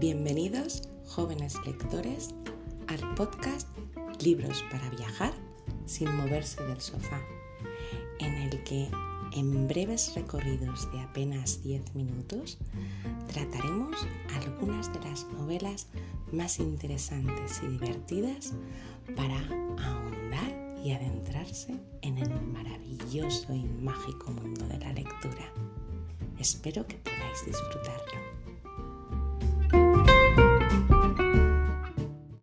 Bienvenidos, jóvenes lectores, al podcast Libros para viajar sin moverse del sofá, en el que en breves recorridos de apenas 10 minutos trataremos algunas de las novelas más interesantes y divertidas para ahondar y adentrarse en el maravilloso y mágico mundo de la lectura. Espero que podáis disfrutar.